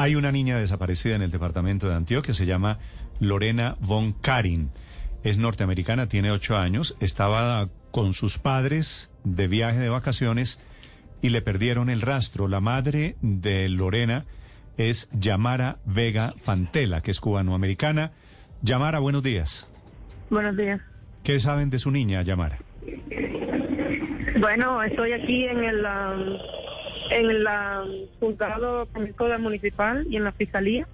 Hay una niña desaparecida en el departamento de Antioquia, se llama Lorena von Karin. Es norteamericana, tiene ocho años, estaba con sus padres de viaje de vacaciones y le perdieron el rastro. La madre de Lorena es Yamara Vega Fantela, que es cubanoamericana. Yamara, buenos días. Buenos días. ¿Qué saben de su niña, Yamara? Bueno, estoy aquí en el um, en el juzgado municipal y en la fiscalía.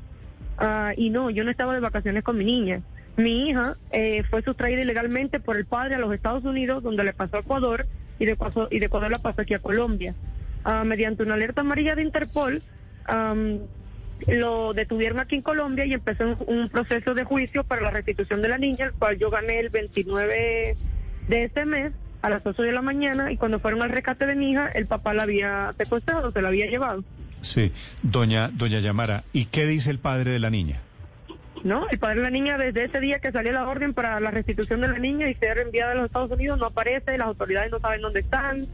Ah, y no, yo no estaba de vacaciones con mi niña. Mi hija eh, fue sustraída ilegalmente por el padre a los Estados Unidos, donde le pasó a Ecuador y de, y de Ecuador la pasó aquí a Colombia. Ah, mediante una alerta amarilla de Interpol, um, lo detuvieron aquí en Colombia y empezó un, proceso de juicio para la restitución de la niña, el cual yo gané el 29 de este mes a las 8 de la mañana y cuando fueron al rescate de mi hija, el papá la había secuestrado, se la había llevado. Sí, doña, doña Yamara, ¿y qué dice el padre de la niña? No, el padre de la niña desde ese día que salió la orden para la restitución de la niña y ser enviada a los Estados Unidos no aparece, las autoridades no saben dónde están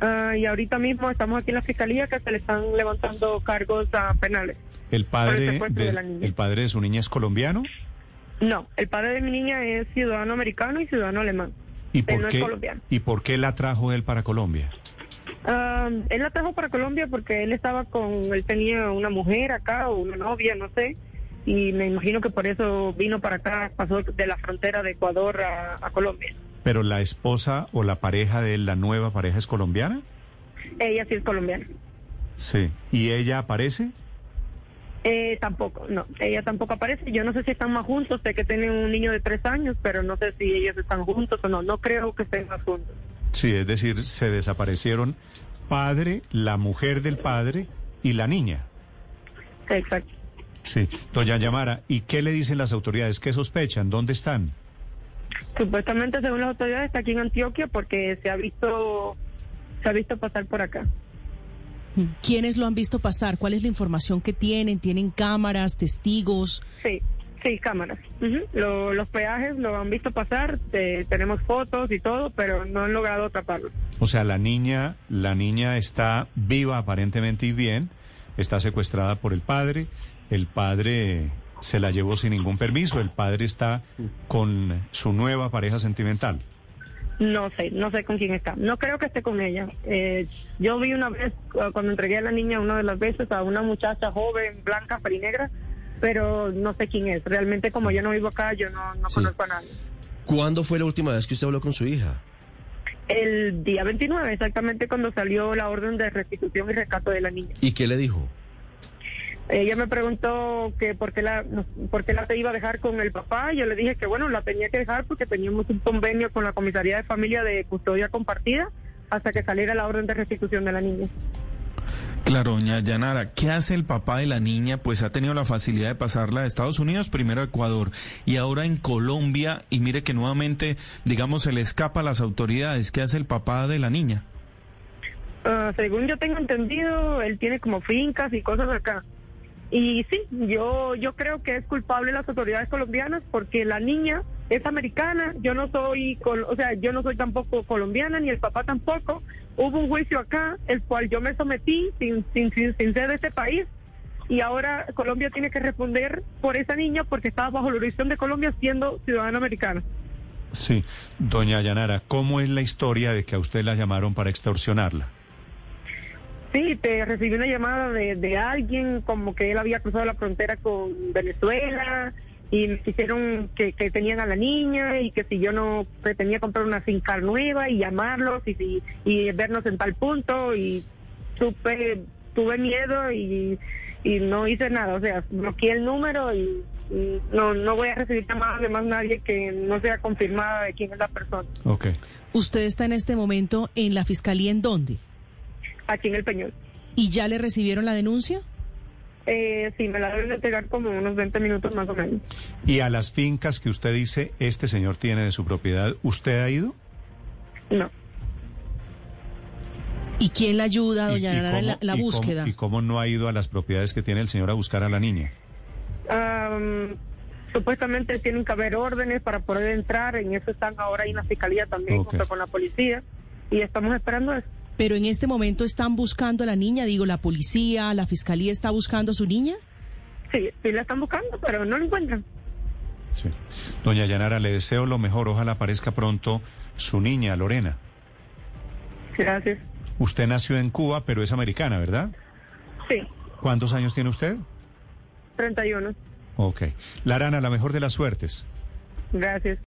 uh, y ahorita mismo estamos aquí en la fiscalía que se le están levantando cargos uh, penales. ¿El padre, de, de ¿El padre de su niña es colombiano? No, el padre de mi niña es ciudadano americano y ciudadano alemán. ¿Y por, qué, ¿Y por qué la trajo él para Colombia? Uh, él la trajo para Colombia porque él estaba con, él tenía una mujer acá o una novia, no sé, y me imagino que por eso vino para acá, pasó de la frontera de Ecuador a, a Colombia. ¿Pero la esposa o la pareja de él, la nueva pareja es colombiana? Ella sí es colombiana. Sí. ¿Y ella aparece? Eh, tampoco, no, ella tampoco aparece. Yo no sé si están más juntos, sé que tienen un niño de tres años, pero no sé si ellos están juntos o no. No creo que estén más juntos. Sí, es decir, se desaparecieron padre, la mujer del padre y la niña. Exacto. Sí, doña Yamara, ¿y qué le dicen las autoridades? ¿Qué sospechan? ¿Dónde están? Supuestamente, según las autoridades, está aquí en Antioquia porque se ha visto, se ha visto pasar por acá. ¿Quiénes lo han visto pasar? ¿Cuál es la información que tienen? ¿Tienen cámaras, testigos? Sí, sí, cámaras. los peajes lo han visto pasar, tenemos fotos y todo, pero no han logrado atraparlo. O sea, la niña, la niña está viva aparentemente y bien, está secuestrada por el padre, el padre se la llevó sin ningún permiso, el padre está con su nueva pareja sentimental. No sé, no sé con quién está. No creo que esté con ella. Eh, yo vi una vez, cuando entregué a la niña una de las veces, a una muchacha joven, blanca, negra, pero no sé quién es. Realmente como yo no vivo acá, yo no, no conozco a nadie. ¿Cuándo fue la última vez que usted habló con su hija? El día 29, exactamente cuando salió la orden de restitución y rescate de la niña. ¿Y qué le dijo? Ella me preguntó que por qué la por qué la te iba a dejar con el papá. Yo le dije que bueno, la tenía que dejar porque teníamos un convenio con la comisaría de familia de custodia compartida hasta que saliera la orden de restitución de la niña. Claro, doña Yanara, ¿qué hace el papá de la niña? Pues ha tenido la facilidad de pasarla de Estados Unidos, primero a Ecuador y ahora en Colombia y mire que nuevamente, digamos, se le escapa a las autoridades. ¿Qué hace el papá de la niña? Uh, según yo tengo entendido, él tiene como fincas y cosas acá. Y sí, yo, yo creo que es culpable las autoridades colombianas porque la niña es americana, yo no soy, o sea, yo no soy tampoco colombiana, ni el papá tampoco. Hubo un juicio acá, el cual yo me sometí sin, sin, sin, ser de este país, y ahora Colombia tiene que responder por esa niña porque estaba bajo la jurisdicción de Colombia siendo ciudadana americana. Sí, doña Yanara, ¿cómo es la historia de que a usted la llamaron para extorsionarla? Sí, te recibí una llamada de, de alguien como que él había cruzado la frontera con Venezuela y me dijeron que, que tenían a la niña y que si yo no pretendía comprar una finca nueva y llamarlos y, y vernos en tal punto y supe, tuve miedo y, y no hice nada, o sea, bloqueé el número y, no, no voy a recibir llamadas de más nadie que no sea confirmada de quién es la persona. Okay. ¿Usted está en este momento en la fiscalía en dónde? Aquí en el Peñol. ¿Y ya le recibieron la denuncia? Eh, sí, me la deben entregar como unos 20 minutos más o menos. ¿Y a las fincas que usted dice este señor tiene de su propiedad, usted ha ido? No. ¿Y quién la ayuda, doña Nara, en la, búsqueda? ¿Y cómo no ha ido a las propiedades que tiene el señor a buscar a la niña? supuestamente tienen que haber órdenes para poder entrar, en eso están ahora ahí en la fiscalía también, junto con la policía, y estamos esperando eso. Pero en este momento están buscando a la niña, digo, la policía, la fiscalía está buscando a su niña. Sí, sí la están buscando, pero no la encuentran. Sí. Doña Yanara, le deseo lo mejor. Ojalá aparezca pronto su niña, Lorena. Gracias. Usted nació en Cuba, pero es americana, ¿verdad? Sí, ¿Cuántos años tiene usted? 31. Ok. Larana, la mejor de las suertes. Gracias.